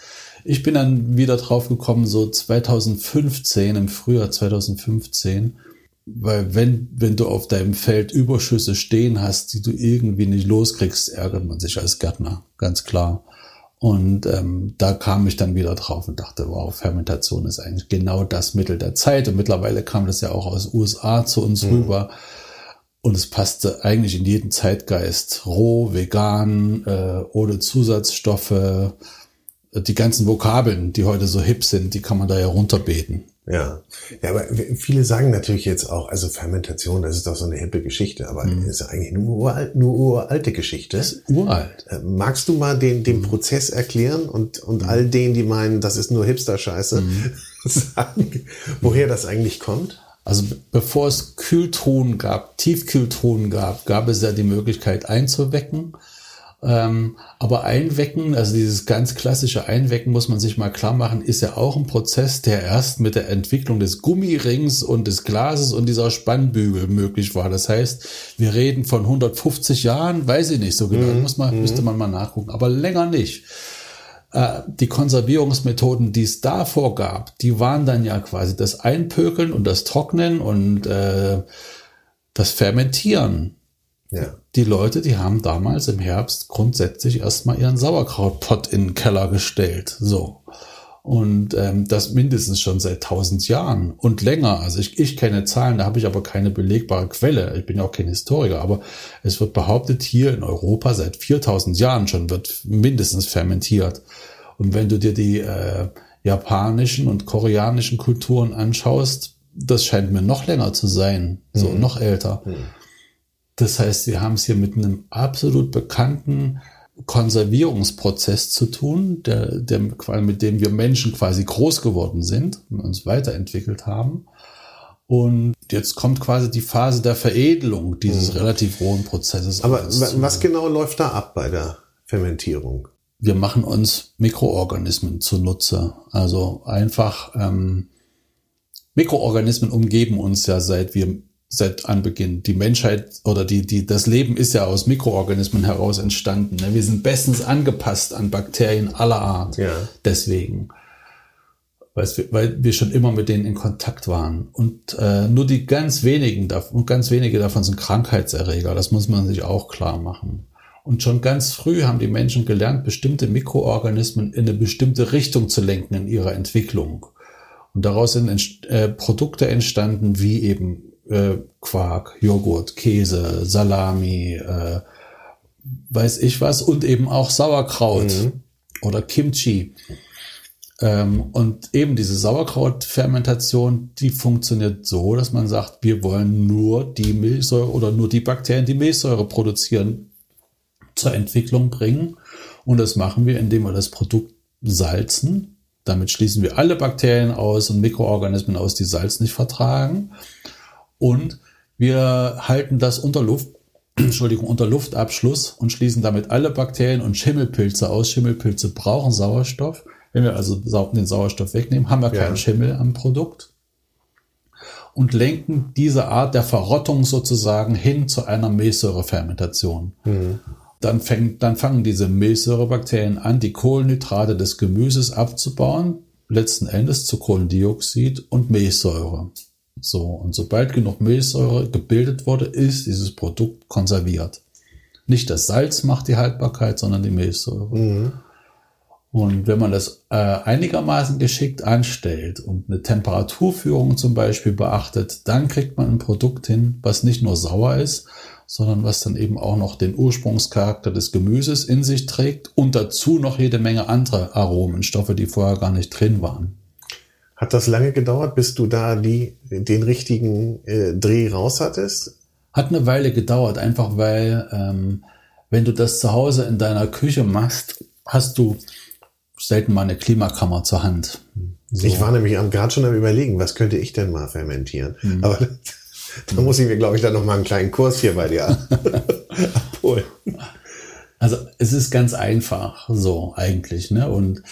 ich bin dann wieder drauf gekommen, so 2015, im Frühjahr 2015, weil wenn, wenn du auf deinem Feld Überschüsse stehen hast, die du irgendwie nicht loskriegst, ärgert man sich als Gärtner, ganz klar. Und ähm, da kam ich dann wieder drauf und dachte, wow, Fermentation ist eigentlich genau das Mittel der Zeit. Und mittlerweile kam das ja auch aus USA zu uns mhm. rüber. Und es passte eigentlich in jeden Zeitgeist. Roh, vegan, äh, ohne Zusatzstoffe. Die ganzen Vokabeln, die heute so hip sind, die kann man da ja runterbeten. Ja. ja, aber viele sagen natürlich jetzt auch, also Fermentation, das ist doch so eine hippe Geschichte, aber mhm. ist ja eigentlich nur, uralt, nur uralte Geschichte. Das ist uralt. Äh, magst du mal den, den mhm. Prozess erklären und, und mhm. all denen, die meinen, das ist nur Hipster-Scheiße, mhm. sagen, woher das eigentlich kommt? Also bevor es Kühltruhen gab, Tiefkühltruhen gab, gab es ja die Möglichkeit einzuwecken. Ähm, aber Einwecken, also dieses ganz klassische Einwecken, muss man sich mal klar machen, ist ja auch ein Prozess, der erst mit der Entwicklung des Gummirings und des Glases und dieser Spannbügel möglich war. Das heißt, wir reden von 150 Jahren, weiß ich nicht so genau, mhm. muss man, mhm. müsste man mal nachgucken, aber länger nicht. Äh, die Konservierungsmethoden, die es davor gab, die waren dann ja quasi das Einpökeln und das Trocknen und äh, das Fermentieren. Ja. Die Leute, die haben damals im Herbst grundsätzlich erstmal ihren Sauerkrautpott in den Keller gestellt. So. Und ähm, das mindestens schon seit tausend Jahren und länger. Also ich, ich kenne Zahlen, da habe ich aber keine belegbare Quelle. Ich bin ja auch kein Historiker, aber es wird behauptet, hier in Europa seit 4000 Jahren schon wird mindestens fermentiert. Und wenn du dir die äh, japanischen und koreanischen Kulturen anschaust, das scheint mir noch länger zu sein, so mhm. noch älter. Mhm. Das heißt, wir haben es hier mit einem absolut bekannten Konservierungsprozess zu tun, der, der, mit dem wir Menschen quasi groß geworden sind und uns weiterentwickelt haben. Und jetzt kommt quasi die Phase der Veredelung dieses mhm. relativ rohen Prozesses. Aber was genau läuft da ab bei der Fermentierung? Wir machen uns Mikroorganismen zunutze. Also einfach ähm, Mikroorganismen umgeben uns ja seit wir seit Anbeginn. Die Menschheit oder die, die, das Leben ist ja aus Mikroorganismen heraus entstanden. Ne? Wir sind bestens angepasst an Bakterien aller Art. Ja. Deswegen. Weil wir schon immer mit denen in Kontakt waren. Und äh, nur die ganz wenigen davon, ganz wenige davon sind Krankheitserreger. Das muss man sich auch klar machen. Und schon ganz früh haben die Menschen gelernt, bestimmte Mikroorganismen in eine bestimmte Richtung zu lenken in ihrer Entwicklung. Und daraus sind äh, Produkte entstanden wie eben äh, Quark, Joghurt, Käse, Salami, äh, weiß ich was und eben auch Sauerkraut mhm. oder Kimchi. Ähm, und eben diese Sauerkrautfermentation, die funktioniert so, dass man sagt, wir wollen nur die Milchsäure oder nur die Bakterien, die Milchsäure produzieren, zur Entwicklung bringen. Und das machen wir, indem wir das Produkt salzen. Damit schließen wir alle Bakterien aus und Mikroorganismen aus, die Salz nicht vertragen. Und wir halten das unter Luft, Entschuldigung, unter Luftabschluss und schließen damit alle Bakterien und Schimmelpilze aus. Schimmelpilze brauchen Sauerstoff. Wenn wir also den Sauerstoff wegnehmen, haben wir ja. keinen Schimmel am Produkt und lenken diese Art der Verrottung sozusagen hin zu einer Milchsäurefermentation. Mhm. Dann, fängt, dann fangen diese Milchsäurebakterien an, die Kohlenhydrate des Gemüses abzubauen, letzten Endes zu Kohlendioxid und Milchsäure. So, und sobald genug Milchsäure gebildet wurde, ist dieses Produkt konserviert. Nicht das Salz macht die Haltbarkeit, sondern die Milchsäure. Mhm. Und wenn man das äh, einigermaßen geschickt anstellt und eine Temperaturführung zum Beispiel beachtet, dann kriegt man ein Produkt hin, was nicht nur sauer ist, sondern was dann eben auch noch den Ursprungscharakter des Gemüses in sich trägt und dazu noch jede Menge andere Aromenstoffe, die vorher gar nicht drin waren. Hat das lange gedauert, bis du da die, den richtigen äh, Dreh raus hattest? Hat eine Weile gedauert, einfach weil, ähm, wenn du das zu Hause in deiner Küche machst, hast du selten mal eine Klimakammer zur Hand. So. Ich war nämlich gerade schon am überlegen, was könnte ich denn mal fermentieren? Mhm. Aber da muss ich mir, glaube ich, dann noch mal einen kleinen Kurs hier bei dir abholen. Also es ist ganz einfach so eigentlich, ne? Und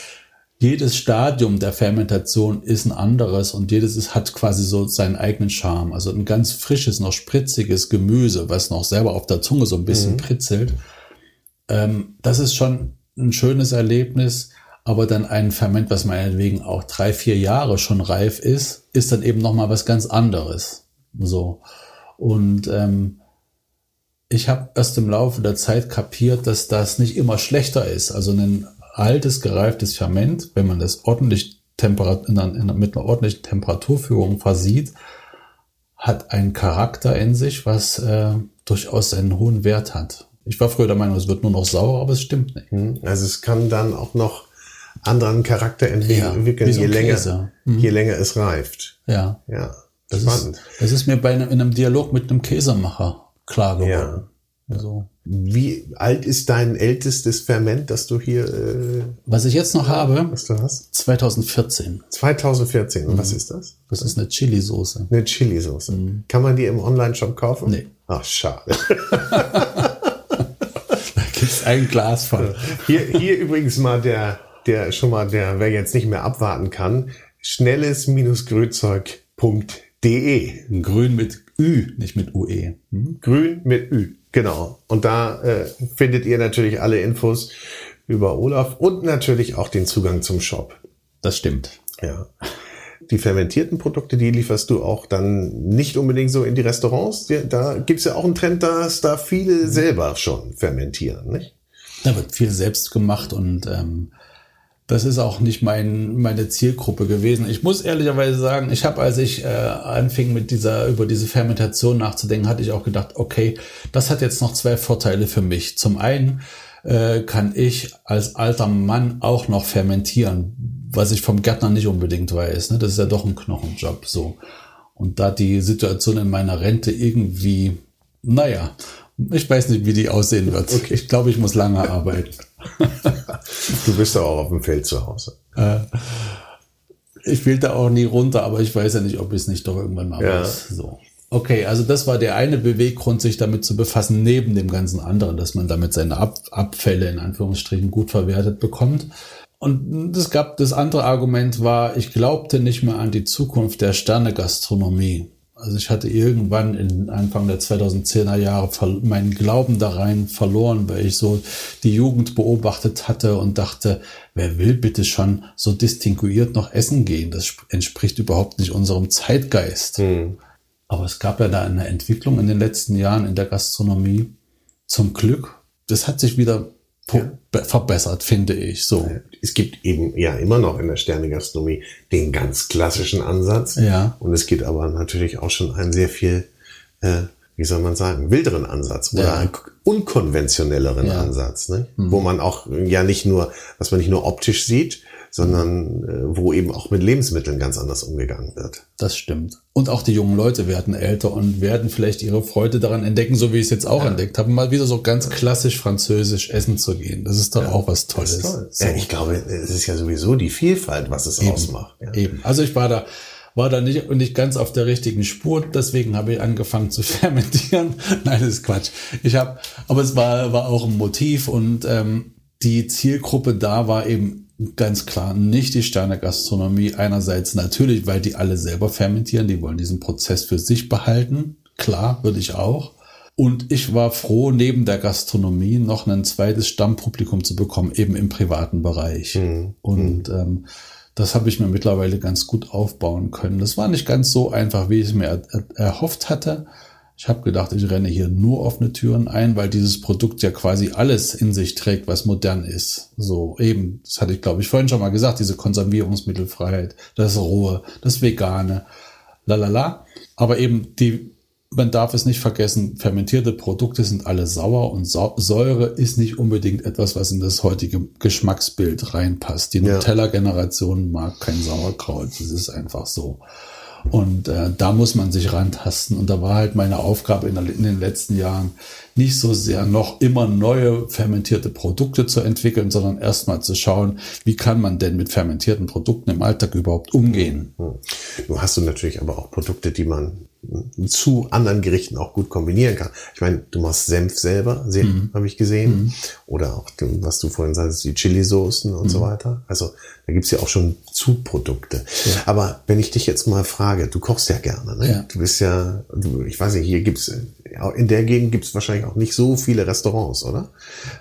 jedes Stadium der Fermentation ist ein anderes und jedes ist, hat quasi so seinen eigenen Charme. Also ein ganz frisches, noch spritziges Gemüse, was noch selber auf der Zunge so ein bisschen mhm. pritzelt. Ähm, das ist schon ein schönes Erlebnis. Aber dann ein Ferment, was meinetwegen auch drei, vier Jahre schon reif ist, ist dann eben nochmal was ganz anderes. So. Und ähm, ich habe erst im Laufe der Zeit kapiert, dass das nicht immer schlechter ist. Also ein altes, gereiftes Ferment, wenn man das ordentlich Temperat in in mit einer ordentlichen Temperaturführung versieht, hat einen Charakter in sich, was äh, durchaus einen hohen Wert hat. Ich war früher der Meinung, es wird nur noch sauer, aber es stimmt nicht. Hm, also es kann dann auch noch anderen Charakter entwickeln, ja, je, länger, mhm. je länger es reift. Ja. Ja. Das Spannend. Ist, das ist mir bei einem, in einem Dialog mit einem Käsemacher klar geworden. Ja. Also. Wie alt ist dein ältestes Ferment, das du hier, äh, Was ich jetzt noch habe, was du hast? 2014. 2014. Und was ist das? Das ist eine Chili-Soße. Eine Chili-Soße. Kann man die im Online-Shop kaufen? Nee. Ach, schade. Da gibt's ein Glas voll. Hier, hier übrigens mal der, der, schon mal der, wer jetzt nicht mehr abwarten kann, schnelles-grünzeug.de. Grün mit Ü, nicht mit UE. Hm? Grün mit Ü, genau. Und da äh, findet ihr natürlich alle Infos über Olaf und natürlich auch den Zugang zum Shop. Das stimmt. Ja. Die fermentierten Produkte, die lieferst du auch dann nicht unbedingt so in die Restaurants. Da gibt's ja auch einen Trend, dass da viele selber schon fermentieren, nicht? Da wird viel selbst gemacht und ähm, das ist auch nicht mein, meine Zielgruppe gewesen. Ich muss ehrlicherweise sagen, ich habe, als ich äh, anfing mit dieser über diese Fermentation nachzudenken, hatte ich auch gedacht, okay, das hat jetzt noch zwei Vorteile für mich. Zum einen äh, kann ich als alter Mann auch noch fermentieren, was ich vom Gärtner nicht unbedingt weiß. Ne? Das ist ja doch ein Knochenjob so. Und da die Situation in meiner Rente irgendwie, naja, ich weiß nicht, wie die aussehen wird. Okay. Ich glaube, ich muss lange arbeiten. Du bist ja auch auf dem Feld zu Hause. Ich will da auch nie runter, aber ich weiß ja nicht, ob ich es nicht doch irgendwann mal Ja. muss. So. Okay, also das war der eine Beweggrund, sich damit zu befassen, neben dem ganzen anderen, dass man damit seine Ab Abfälle in Anführungsstrichen gut verwertet bekommt. Und es gab das andere Argument war, ich glaubte nicht mehr an die Zukunft der Sternegastronomie. Also ich hatte irgendwann in Anfang der 2010er Jahre meinen Glauben da rein verloren, weil ich so die Jugend beobachtet hatte und dachte, wer will bitte schon so distinguiert noch essen gehen? Das sp- entspricht überhaupt nicht unserem Zeitgeist. Aber es gab ja da eine Entwicklung in den letzten Jahren in der Gastronomie. Zum Glück. Das hat sich wieder verbessert, finde ich. So. Es gibt eben ja immer noch in der Sternegastronomie den ganz klassischen Ansatz. Ja. Und es gibt aber natürlich auch schon einen sehr viel, äh, wie soll man sagen, wilderen Ansatz oder Ja. einen unkonventionelleren Ja. Ansatz, ne? wo man auch ja nicht nur, was man nicht nur optisch sieht, sondern äh, wo eben auch mit Lebensmitteln ganz anders umgegangen wird. Das stimmt. Und auch die jungen Leute werden älter und werden vielleicht ihre Freude daran entdecken, so wie ich es jetzt auch entdeckt habe, mal wieder so ganz klassisch französisch essen zu gehen. Das ist doch auch was Tolles. So. Ja, ich glaube, es ist ja sowieso die Vielfalt, was es ausmacht. Ja. Eben. Also ich war da, war da nicht, nicht ganz auf der richtigen Spur, deswegen habe ich angefangen zu fermentieren. Nein, das ist Quatsch. Ich habe, aber es war, war auch ein Motiv und ähm, die Zielgruppe da war eben ganz klar nicht die Sterne-Gastronomie. Einerseits natürlich, weil die alle selber fermentieren, die wollen diesen Prozess für sich behalten. Klar, würde ich auch. Und ich war froh, neben der Gastronomie noch ein zweites Stammpublikum zu bekommen, eben im privaten Bereich. Und ähm, das habe ich mir mittlerweile ganz gut aufbauen können. Das war nicht ganz so einfach, wie ich es mir er er erhofft hatte. Ich habe gedacht, ich renne hier nur offene Türen ein, weil dieses Produkt ja quasi alles in sich trägt, was modern ist. So eben, das hatte ich glaube ich vorhin schon mal gesagt, diese Konservierungsmittelfreiheit, das Rohe, das Vegane, lalala. Aber eben die, man darf es nicht vergessen, fermentierte Produkte sind alle sauer und Säure ist nicht unbedingt etwas, was in das heutige Geschmacksbild reinpasst. Die Ja. Nutella-Generation mag kein Sauerkraut, das ist einfach so. Und äh, da muss man sich rantasten. Und da war halt meine Aufgabe in, der, in den letzten Jahren nicht so sehr noch immer neue fermentierte Produkte zu entwickeln, sondern erstmal zu schauen, wie kann man denn mit fermentierten Produkten im Alltag überhaupt umgehen. Du hast du natürlich aber auch Produkte, die man zu anderen Gerichten auch gut kombinieren kann. Ich meine, du machst Senf selber, Senf habe ich gesehen. Oder auch, was du vorhin sagst, die Chili-Soßen und so weiter. Also da gibt's ja auch schon Zuprodukte. Aber wenn ich dich jetzt mal frage, du kochst ja gerne, ne? Ja. Du bist ja, du, ich weiß nicht, hier gibt's in der Gegend gibt's wahrscheinlich auch nicht so viele Restaurants, oder?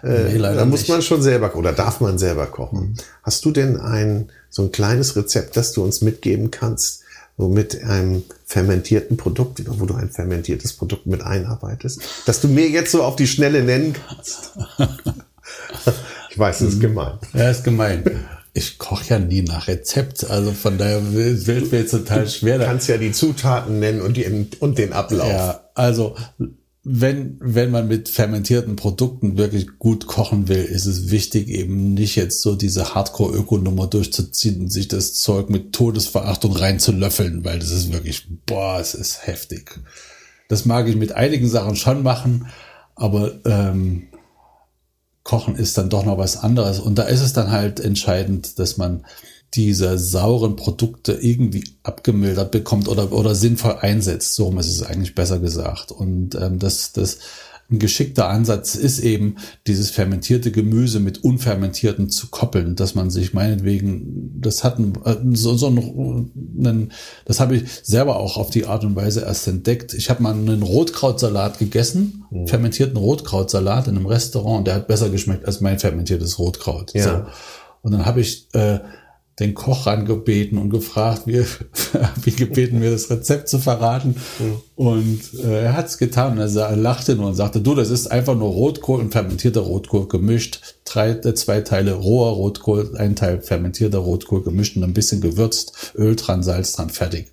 Äh, Nee, leider da muss nicht. Mhm. man schon selber oder darf man selber kochen. Hast du denn ein so ein kleines Rezept, das du uns mitgeben kannst, so mit einem fermentierten Produkt, wo du ein fermentiertes Produkt mit einarbeitest, das du mir jetzt so auf die Schnelle nennen kannst? ich weiß, Mhm. das ist gemein. Ja, ist gemein. Ich koche ja nie nach Rezept, also von daher fällt mir jetzt total schwer. Du kannst ja die Zutaten nennen und, die, und den Ablauf. Ja, also wenn, wenn man mit fermentierten Produkten wirklich gut kochen will, ist es wichtig, eben nicht jetzt so diese Hardcore-Ökonummer durchzuziehen und sich das Zeug mit Todesverachtung reinzulöffeln, weil das ist wirklich, boah, es ist heftig. Das mag ich mit einigen Sachen schon machen, Aber ähm, Kochen ist dann doch noch was anderes. Und da ist es dann halt entscheidend, dass man diese sauren Produkte irgendwie abgemildert bekommt oder, oder sinnvoll einsetzt. So ist es eigentlich besser gesagt. Und ähm, das, das ein geschickter Ansatz ist eben, dieses fermentierte Gemüse mit unfermentierten zu koppeln, dass man sich meinetwegen, das hat ein, äh, so, so einen, das habe ich selber auch auf die Art und Weise erst entdeckt. Ich habe mal einen Rotkrautsalat gegessen, mhm. fermentierten Rotkrautsalat in einem Restaurant und der hat besser geschmeckt als mein fermentiertes Rotkraut. Ja. So. Und dann habe ich äh, den Koch angebeten und gefragt, wie, wie gebeten, mir das Rezept zu verraten. Mhm. Und äh, er hat es getan. Und er, lachte nur und sagte, du, das ist einfach nur Rotkohl und fermentierter Rotkohl gemischt. Drei, äh, zwei Teile roher Rotkohl, ein Teil fermentierter Rotkohl gemischt und ein bisschen gewürzt, Öl dran, Salz dran, fertig.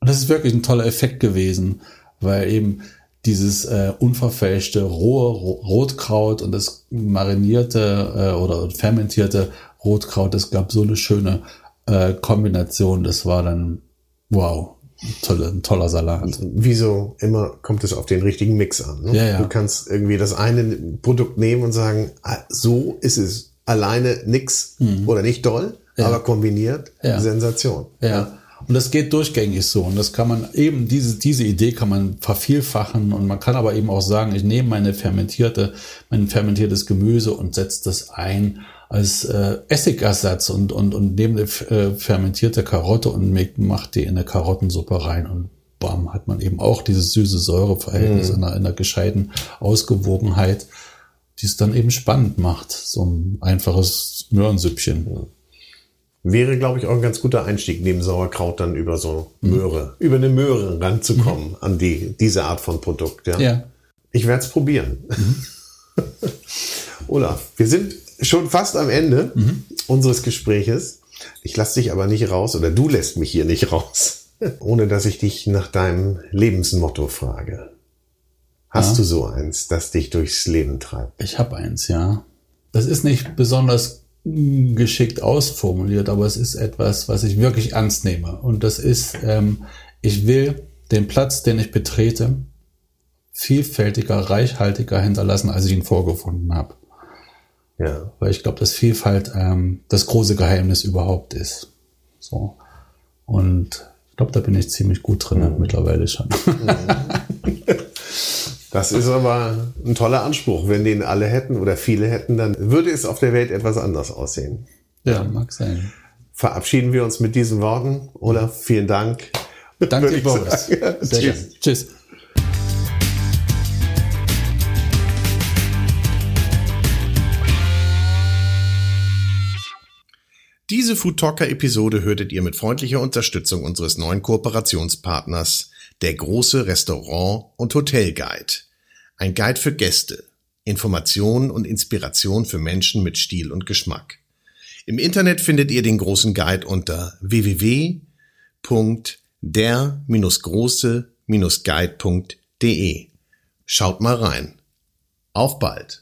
Und das ist wirklich ein toller Effekt gewesen, weil eben dieses äh, unverfälschte rohe Rotkraut und das marinierte äh, oder fermentierte Rotkraut. Es gab so eine schöne äh, Kombination. Das war dann, wow, tolle, ein toller Salat. Wieso immer kommt es auf den richtigen Mix an. Ne? Ja, ja. Du kannst irgendwie das eine Produkt nehmen und sagen, ah, so ist es alleine nix mhm. oder nicht doll, ja. aber kombiniert. Sensation. Ja. Und das geht durchgängig so. Und das kann man eben, diese, diese Idee kann man vervielfachen. Und man kann aber eben auch sagen, ich nehme meine fermentierte, mein fermentiertes Gemüse und setze das ein als äh, Essigersatz und, und, und nehme eine äh, fermentierte Karotte und macht die in eine Karottensuppe rein und bam, hat man eben auch dieses süße Säureverhältnis mhm. in, einer, in einer gescheiten Ausgewogenheit, die es dann eben spannend macht, so ein einfaches Möhrensüppchen. Wäre, glaube ich, auch ein ganz guter Einstieg, neben Sauerkraut dann über so Möhre, mhm. über eine Möhre ranzukommen mhm. an die, diese Art von Produkt. Ja. ja. Ich werde es probieren. Mhm. Olaf, wir sind schon fast am Ende mhm. unseres Gespräches. Ich lasse dich aber nicht raus oder du lässt mich hier nicht raus, ohne dass ich dich nach deinem Lebensmotto frage. Hast ja. du so eins, das dich durchs Leben treibt? Ich habe eins, ja. Das ist nicht besonders geschickt ausformuliert, aber es ist etwas, was ich wirklich ernst nehme. Und das ist, ähm, ich will den Platz, den ich betrete, vielfältiger, reichhaltiger hinterlassen, als ich ihn vorgefunden habe. Ja. Weil ich glaube, dass Vielfalt ähm, das große Geheimnis überhaupt ist. So. Und ich glaube, da bin ich ziemlich gut drin mhm. mittlerweile schon. Das ist aber ein toller Anspruch. Wenn den alle hätten oder viele hätten, dann würde es auf der Welt etwas anders aussehen. Ja, mag sein. Verabschieden wir uns mit diesen Worten. Olaf, vielen Dank. Danke, Boris. Tschüss. Tschüss. Diese Food Talker Episode hörtet ihr mit freundlicher Unterstützung unseres neuen Kooperationspartners, der große Restaurant- und Hotelguide. Ein Guide für Gäste, Information und Inspiration für Menschen mit Stil und Geschmack. Im Internet findet ihr den großen Guide unter www.der-große-guide.de. Schaut mal rein. Auf bald!